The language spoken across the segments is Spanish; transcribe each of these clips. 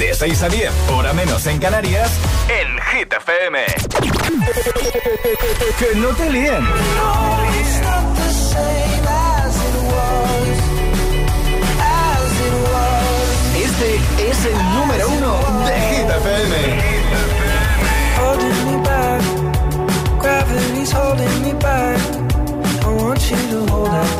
De 6 a 10, hora menos en Canarias, en Hit FM. que no te líen. Este es el número uno de Hit FM. holding me back. I want you to hold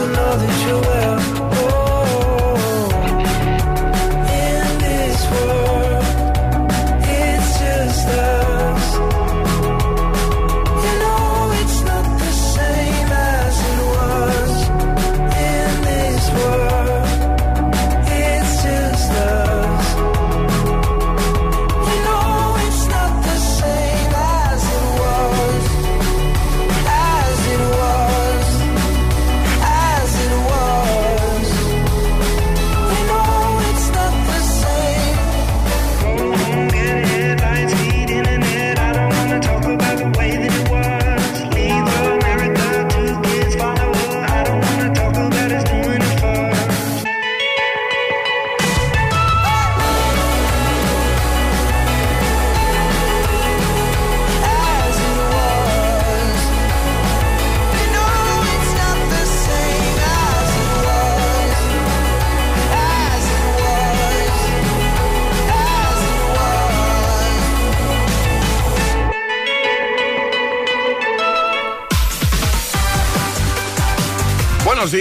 to know that you're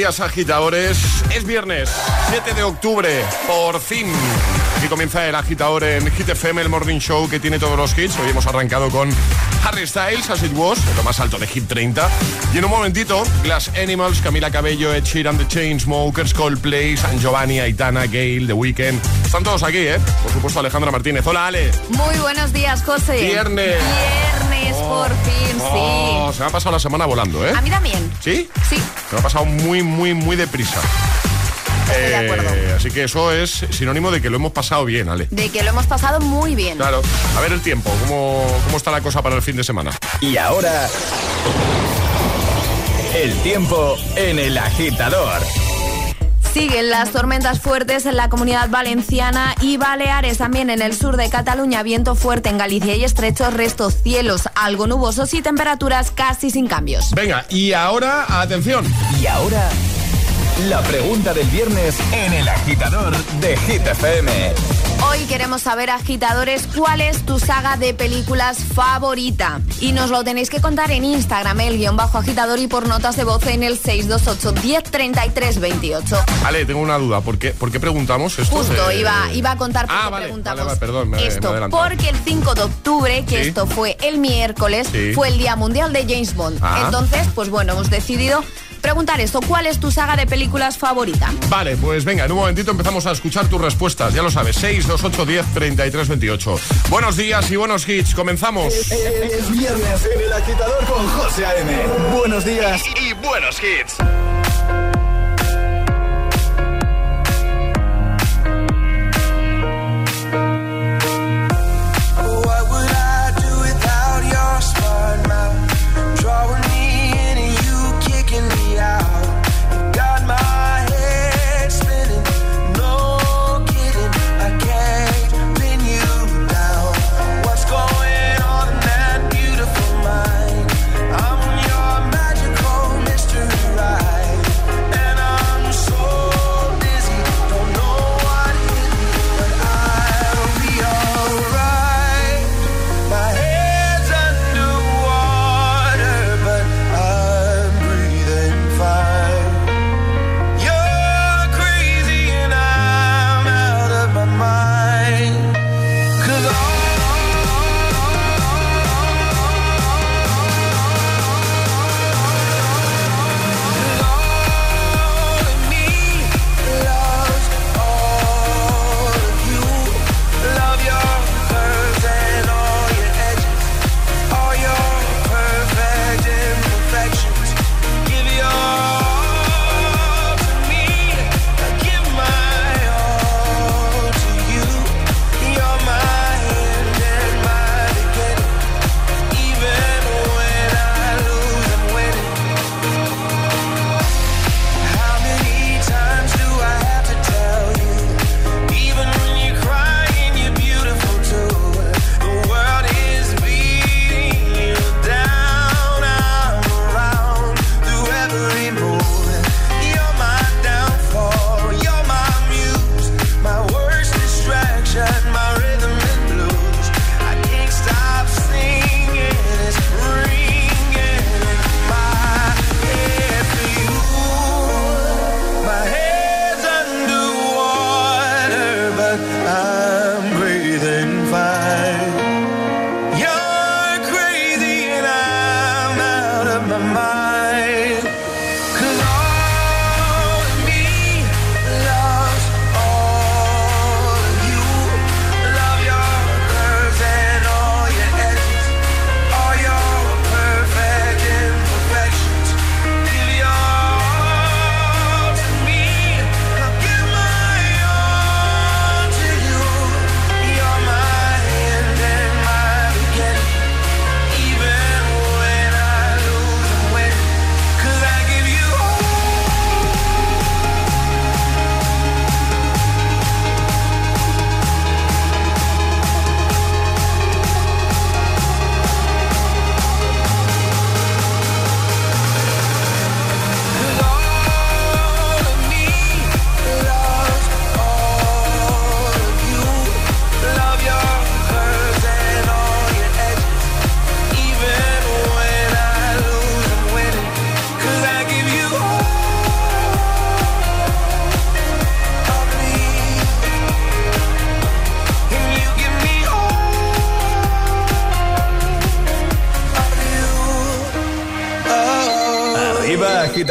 días, agitadores. Es viernes, 7 de octubre, por fin. Aquí comienza el agitador en Hit FM, el morning show que tiene todos los hits. Hoy hemos arrancado con Harry Styles, As It Was, lo más alto de Hit 30. Y en un momentito, Glass Animals, Camila Cabello, Ed Sheeran, The Chainsmokers, Coldplay, San Giovanni, Aitana, Gale, The Weeknd. Están todos aquí, ¿eh? Por supuesto, Alejandra Martínez. Hola, Ale. Muy buenos días, José. Viernes. Viernes, por fin, Oh, sí. se me ha pasado la semana volando, ¿eh? A mí también. ¿Sí? Sí, Se me ha pasado muy, muy, muy deprisa. de acuerdo. Eh, así que eso es sinónimo de que lo hemos pasado bien, Ale. De que lo hemos pasado muy bien. Claro. A ver el tiempo, ¿cómo, cómo está la cosa para el fin de semana? Y ahora, el tiempo en el agitador. Siguen las tormentas fuertes en la comunidad valenciana y Baleares, también en el sur de Cataluña, viento fuerte en Galicia y estrechos restos, cielos algo nubosos y temperaturas casi sin cambios. Venga, y ahora, atención. Y ahora, la pregunta del viernes en el agitador de Hit FM. Hoy queremos saber, agitadores, cuál es tu saga de películas favorita. Y nos lo tenéis que contar en Instagram, el guion bajo agitador y por notas de voz en el 628 1033 28. Ale, tengo una duda. ¿Por qué, por qué preguntamos esto? Justo, de- iba, iba a contar por Ah, qué vale, preguntamos vale, vale, perdón, me- esto. porque el 5 de octubre, que Sí. esto fue el miércoles, Sí. fue el Día Mundial de James Bond. Ah. Entonces, pues bueno, hemos decidido preguntar esto. ¿Cuál es tu saga de películas favorita? Vale, pues venga, en un momentito empezamos a escuchar tus respuestas. Ya lo sabes, 6, 2, 8, 10, 33, 28. Buenos días y buenos hits. Comenzamos. Es viernes en el agitador con José A.M. Buenos días. Y buenos hits.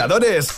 Agitadores, buenos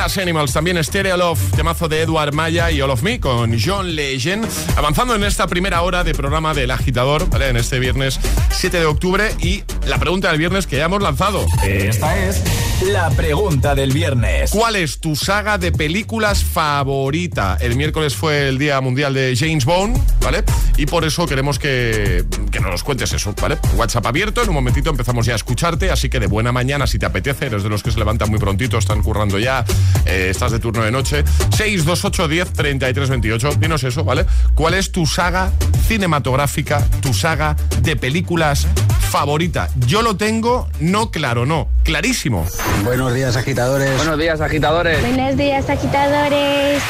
Glass Animals, también Stereo Love, temazo de Edward Maya y All of Me con John Legend. Avanzando en esta primera hora de programa del agitador. En este viernes 7 de octubre y la pregunta del viernes que ya hemos lanzado. Esta es la pregunta del viernes. ¿Cuál es tu saga de películas favorita? El miércoles fue el Día Mundial de James Bond, ¿vale? Y por eso queremos que, que nos cuentes eso, ¿vale? WhatsApp abierto, en un momentito empezamos ya a escucharte, así que de buena mañana, si te apetece, eres de los que se levantan muy prontito, están currando ya, eh, estás de turno de noche. 628 10 33 28, dinos eso, ¿vale? ¿Cuál es tu saga cinematográfica, tu saga de películas favorita? Yo lo tengo, no claro, no, clarísimo. Buenos días, agitadores. Buenos días, agitadores. Buenos días, agitadores.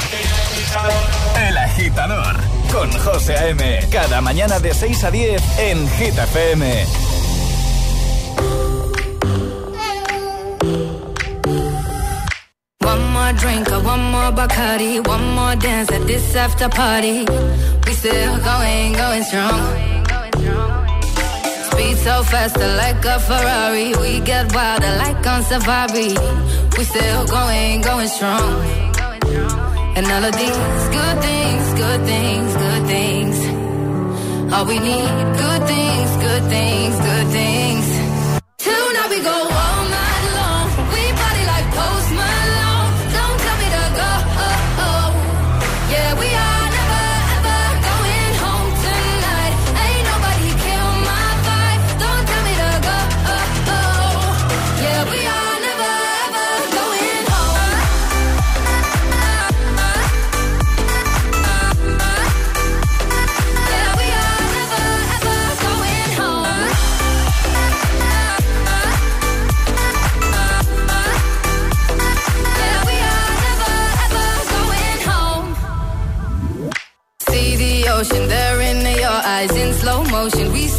El agitador con José A.M. Cada mañana de 6 a 10 en Hit FM. One more drink, one more Bacardi, one more dance at this after party. We still going, going strong. Speed so faster like a Ferrari. We get wilder like on safari. We still going, going strong. And all of these good things, good things, good things. All we need, good things, good things, good things. Tonight we go all night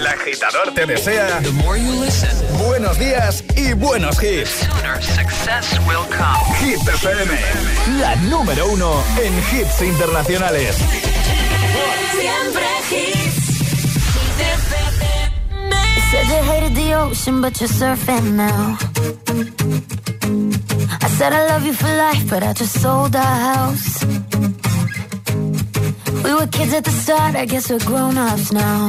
El agitador te desea buenos días y buenos hits. Hit FM, la número uno en hits internacionales. Siempre hits. Said you hated the ocean, but you're surfing now. I said I love you for life, but I just sold our house. We were kids at the start, I guess we're grown ups now.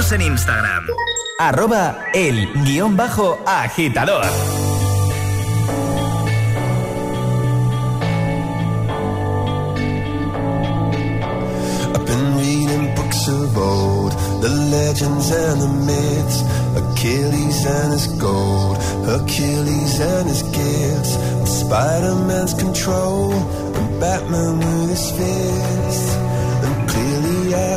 Síguenos en Instagram. Arroba el guion bajo agitador. I've been reading books of old, the legends and the myths, Achilles and his gold, Hercules and his gifts, Spider-Man's control, and Batman with his fists.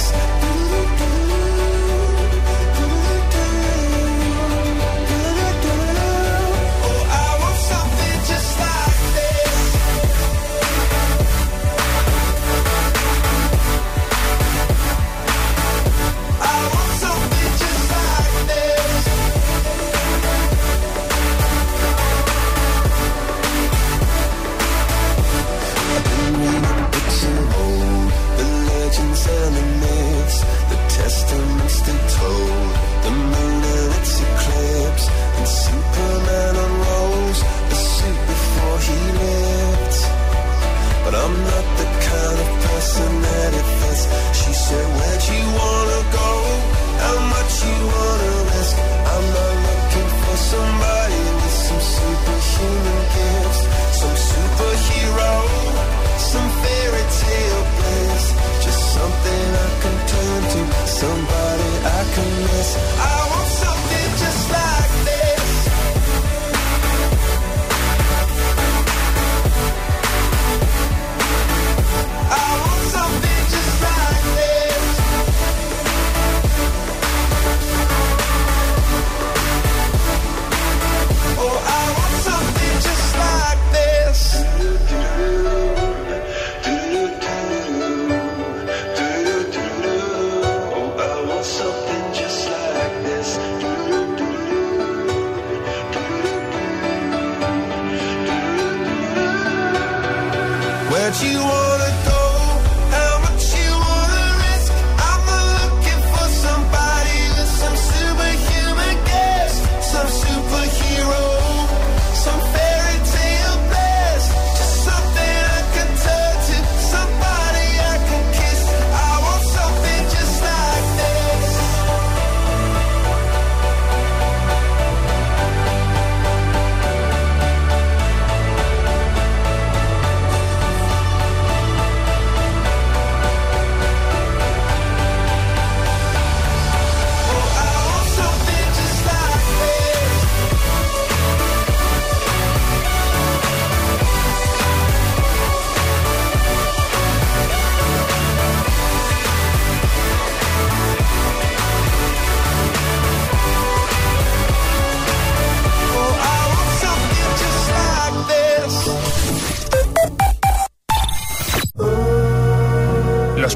podcast.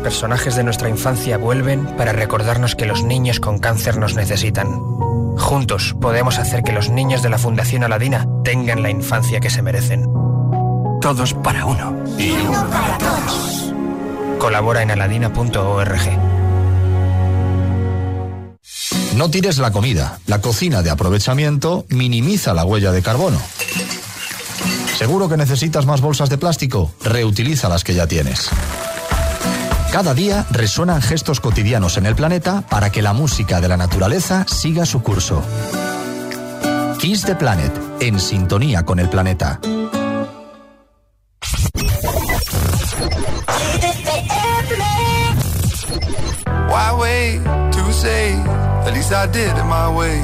Personajes de nuestra infancia vuelven para recordarnos que los niños con cáncer nos necesitan. Juntos podemos hacer que los niños de la Fundación Aladina tengan la infancia que se merecen. Todos para uno. Y uno para todos. Colabora en aladina.org. No tires la comida. La cocina de aprovechamiento minimiza la huella de carbono. ¿Seguro que necesitas más bolsas de plástico? Reutiliza las que ya tienes. Cada día resuenan gestos cotidianos en el planeta para que la música de la naturaleza siga su curso. Kiss the Planet, en sintonía con el planeta. Why wait to say? At least I did it my way.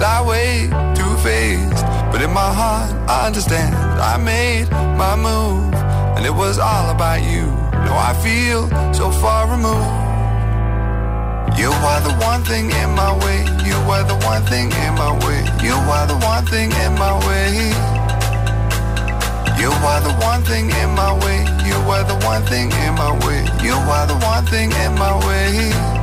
Lie way too faced, but in my heart I understand. I made my move, and it was all about you. Now I feel so far removed. You are the one thing in my way. You are the one thing in my way. You are the one thing in my way. You are the one thing in my way. You are the one thing in my way. You are the one thing in my way.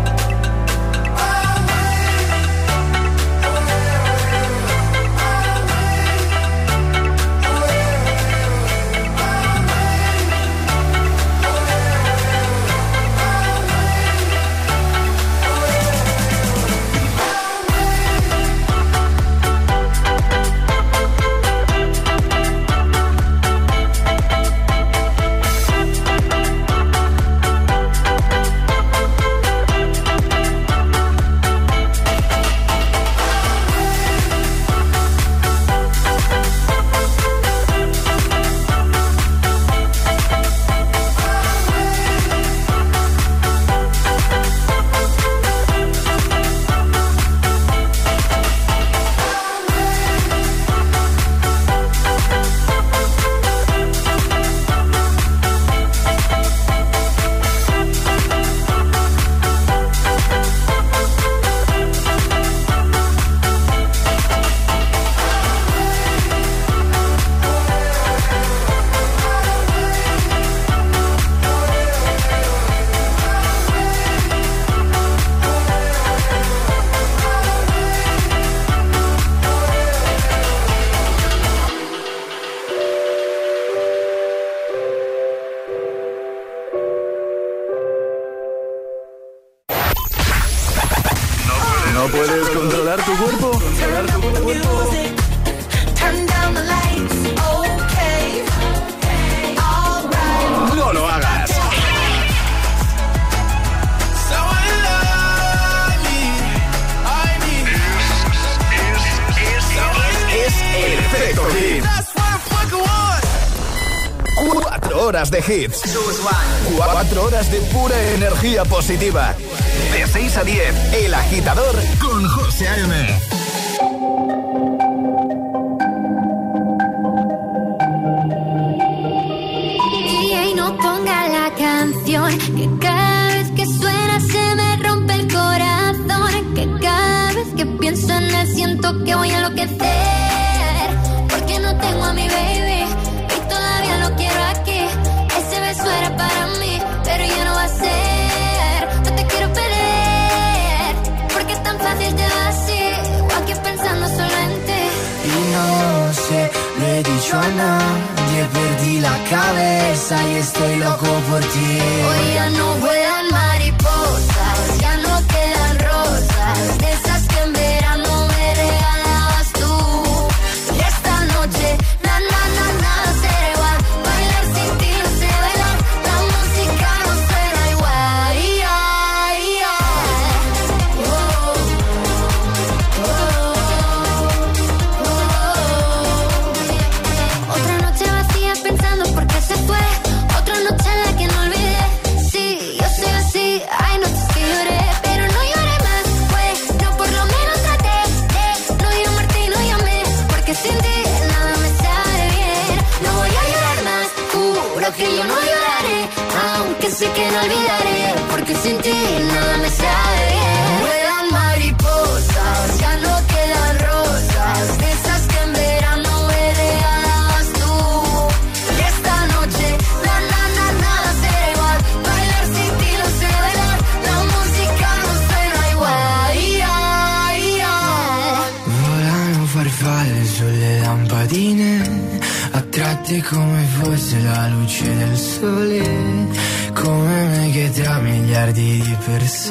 Hits. Cuatro horas de pura energía positiva. De 6 a 10, El Agitador con José A.M. DJ no ponga la canción que cada vez que suena se me rompe el corazón que cada vez que pienso en él siento que voy a enloquecer porque no tengo a mi baby y todavía lo quiero aquí ya no a te quiero perder porque es tan fácil te va así o aquí pensando solo en ti. Y no sé, le he dicho a nadie, perdí la cabeza y estoy loco por ti. Hoy ya no vuelan mariposas,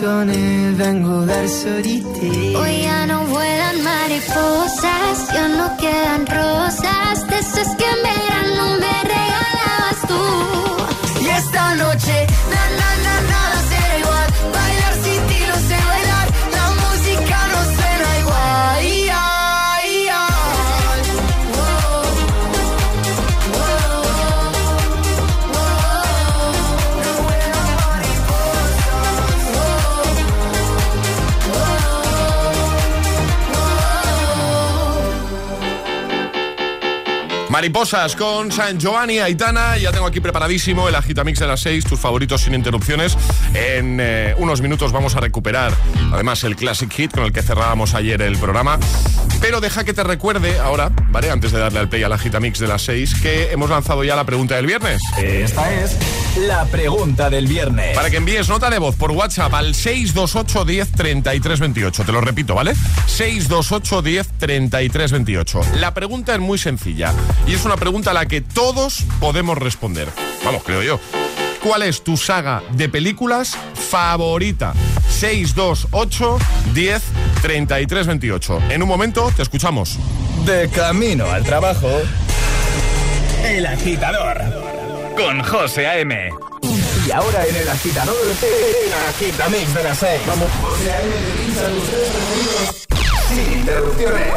vengo verso di. Hoy ya no vuelan mariposas, ya no quedan rosas, de esas que me Mariposas con San Giovanni, Aitana. Ya tengo aquí preparadísimo el agitamix de las 6, tus favoritos sin interrupciones. En eh, unos minutos vamos a recuperar además el Classic Hit con el que cerrábamos ayer el programa. Pero deja que te recuerde ahora, ¿vale? Antes de darle al play a la Gita Mix de las 6, que hemos lanzado ya la pregunta del viernes. Eh, esta es la pregunta del viernes. Para que envíes nota de voz por WhatsApp al 628 10 33 28. Te lo repito, ¿vale? 628 10 33 28. La pregunta es muy sencilla y es una pregunta a la que todos podemos responder. Vamos, creo yo cuál es tu saga de películas favorita. 628 10 33 28. En un momento te escuchamos. De camino al trabajo. El agitador. Con José A.M. Y ahora en el agitador, el agitamix de las 6. Vamos. José A.M. Sin interrupciones.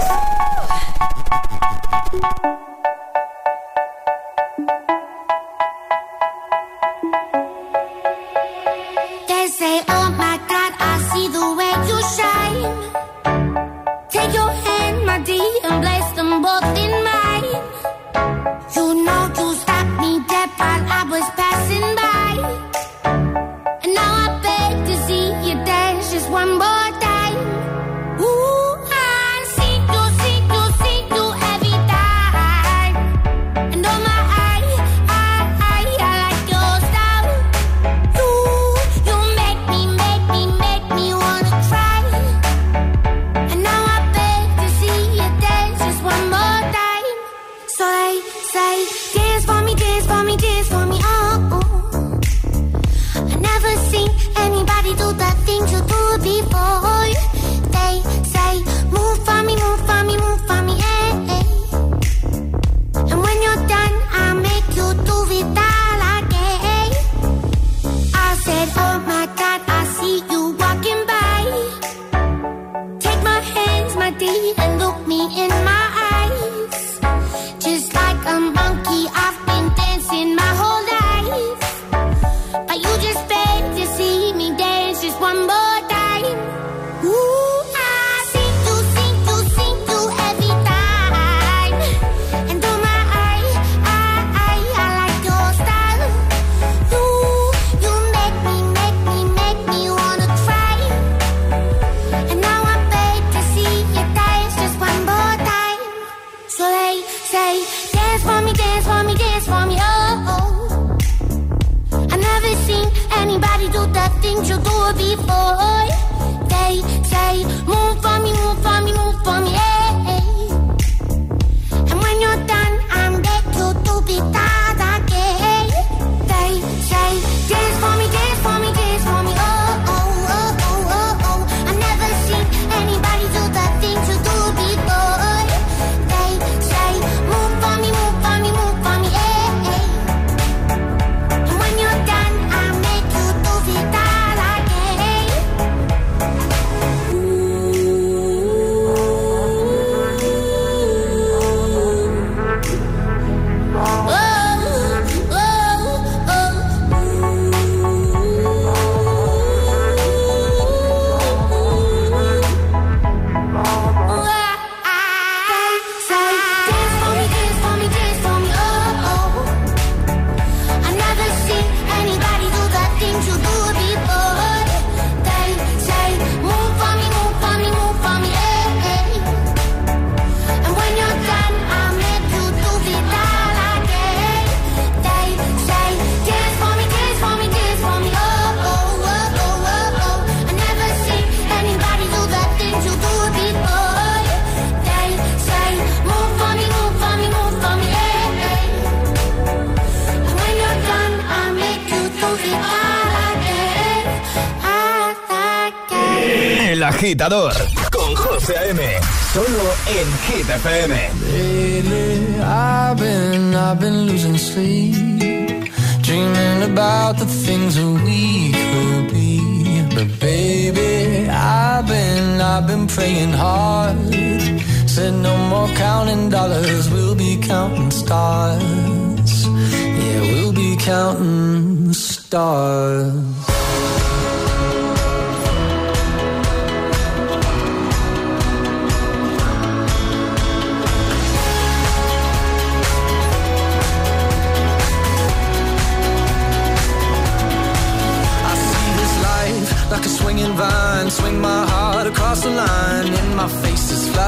Agitador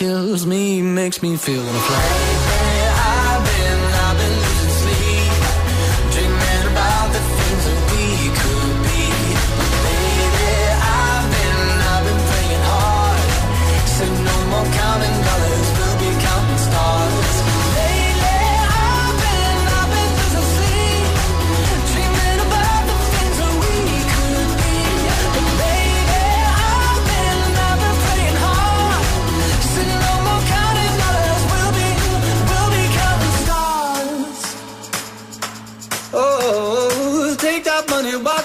kills me makes me feel flame.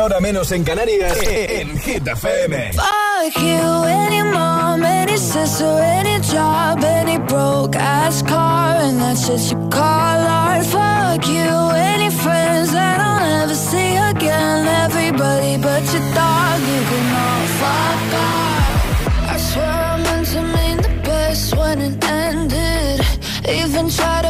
10, ahora menos en Canarias, en Hit FM. Fuck you, any mom, any sister, any job, any broke ass car, and that's shit you call art. Fuck you, any friends that I'll never see again. Everybody but your dog, you can all fuck off. I swear I meant to mean the best when it ended. Even tried to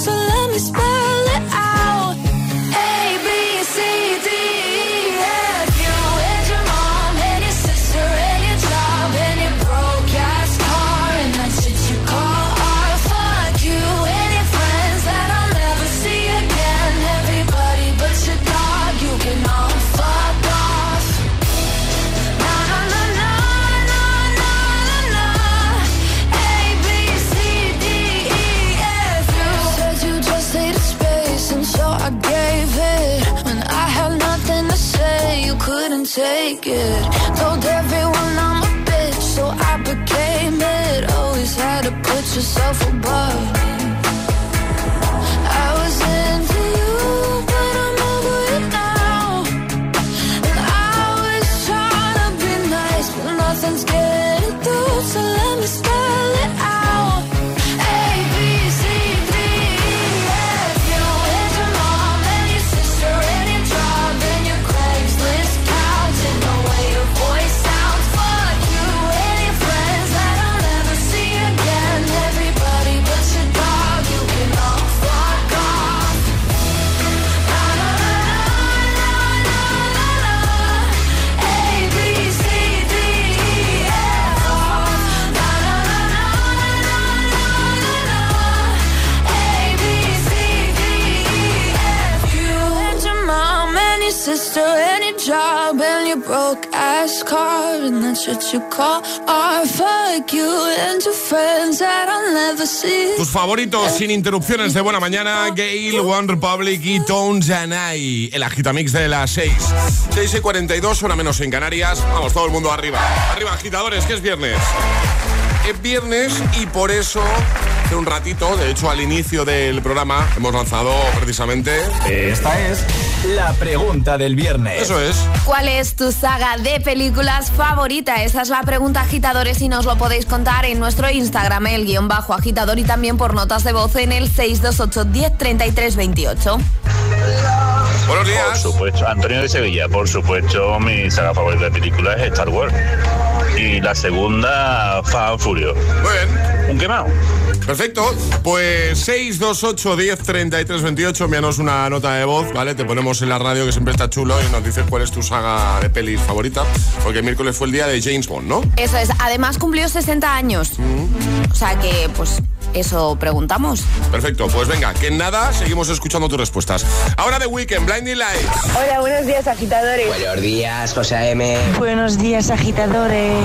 So let me spell Tus favoritos sin interrupciones de buena mañana, Gail, One Republic y Tones and. El agitamix de las 6. 6 y 42, hora menos en Canarias. Vamos, todo el mundo arriba. Arriba, agitadores, que es viernes. Es viernes y por eso, hace un ratito, de hecho al inicio del programa, hemos lanzado precisamente... Esta es la pregunta del viernes. Eso es. ¿Cuál es tu saga de películas favorita? Esa es la pregunta, agitadores, y nos lo podéis contar en nuestro Instagram, el guion bajo agitador, y también por notas de voz en el 628 10 33 28. Buenos días. Por supuesto, Antonio de Sevilla, por supuesto, mi saga favorita de películas es Star Wars. Y la segunda, Fast and Furious. Muy bien. Un quemado. Perfecto, pues 628 10 33 28, envíanos una nota de voz, ¿vale? Te ponemos en la radio que siempre está chulo y nos dices cuál es tu saga de pelis favorita, porque el miércoles fue el día de James Bond, ¿no? Eso es, además cumplió 60 años. O sea que, pues, eso preguntamos. Perfecto, pues venga, que en nada seguimos escuchando tus respuestas. Ahora de Weekend, Blinding Lights. Hola, buenos días, agitadores. Buenos días, José A.M. Buenos días, agitadores.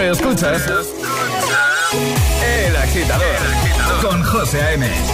Escuchas. El agitador. Con José A.M.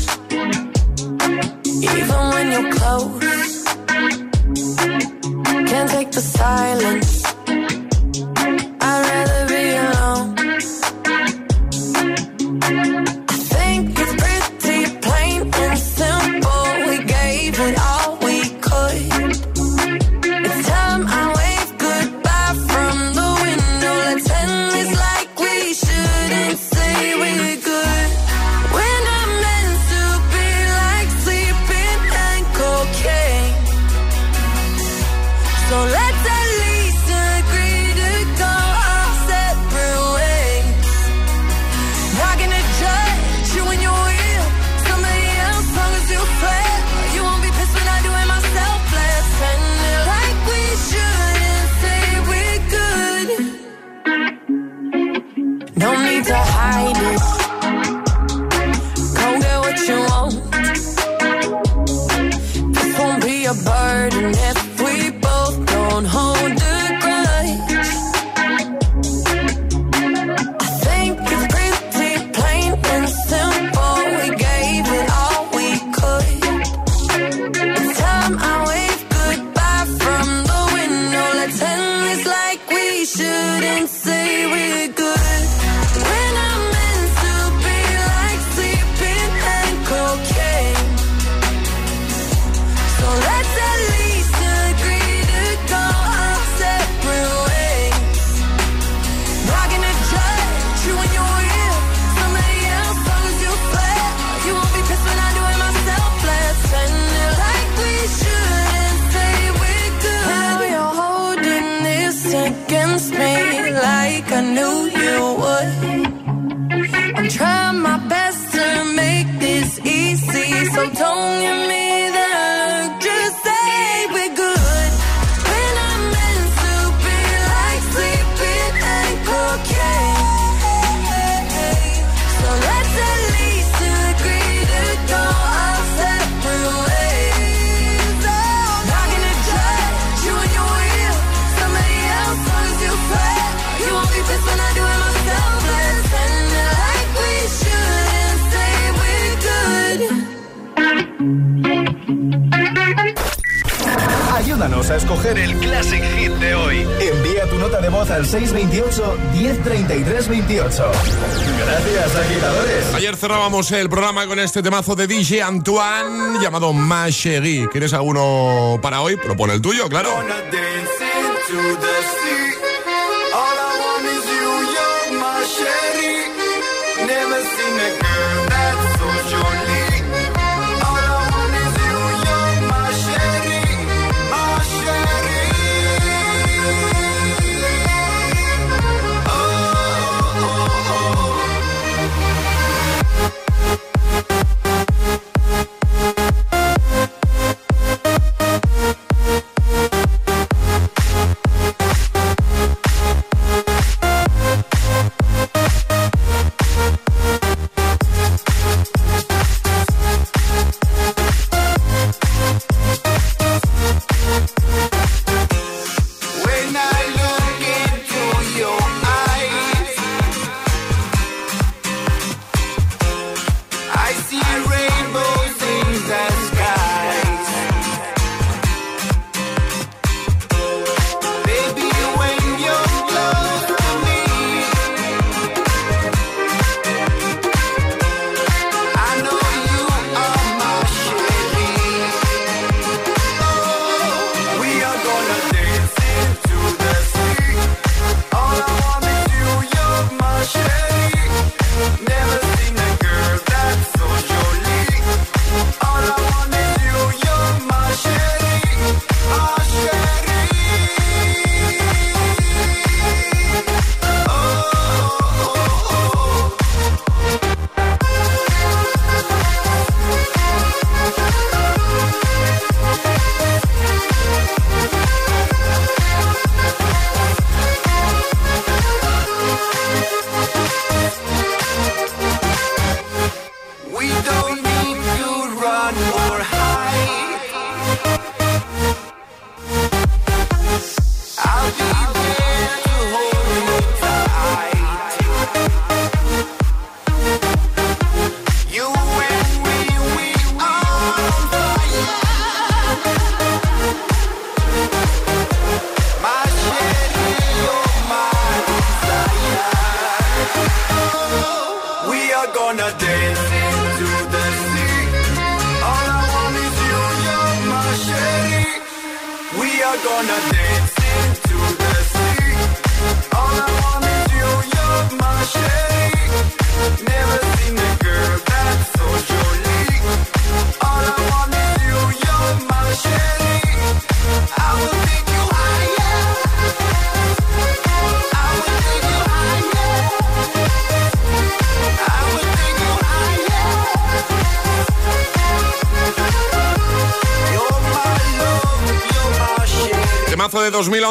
el Classic Hit de hoy. Envía tu nota de voz al 628-103328. Gracias, agitadores. Ayer cerrábamos el programa con este temazo de DJ Antoine llamado Machegui. ¿Quieres alguno para hoy? Propone el tuyo, claro.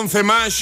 2011 más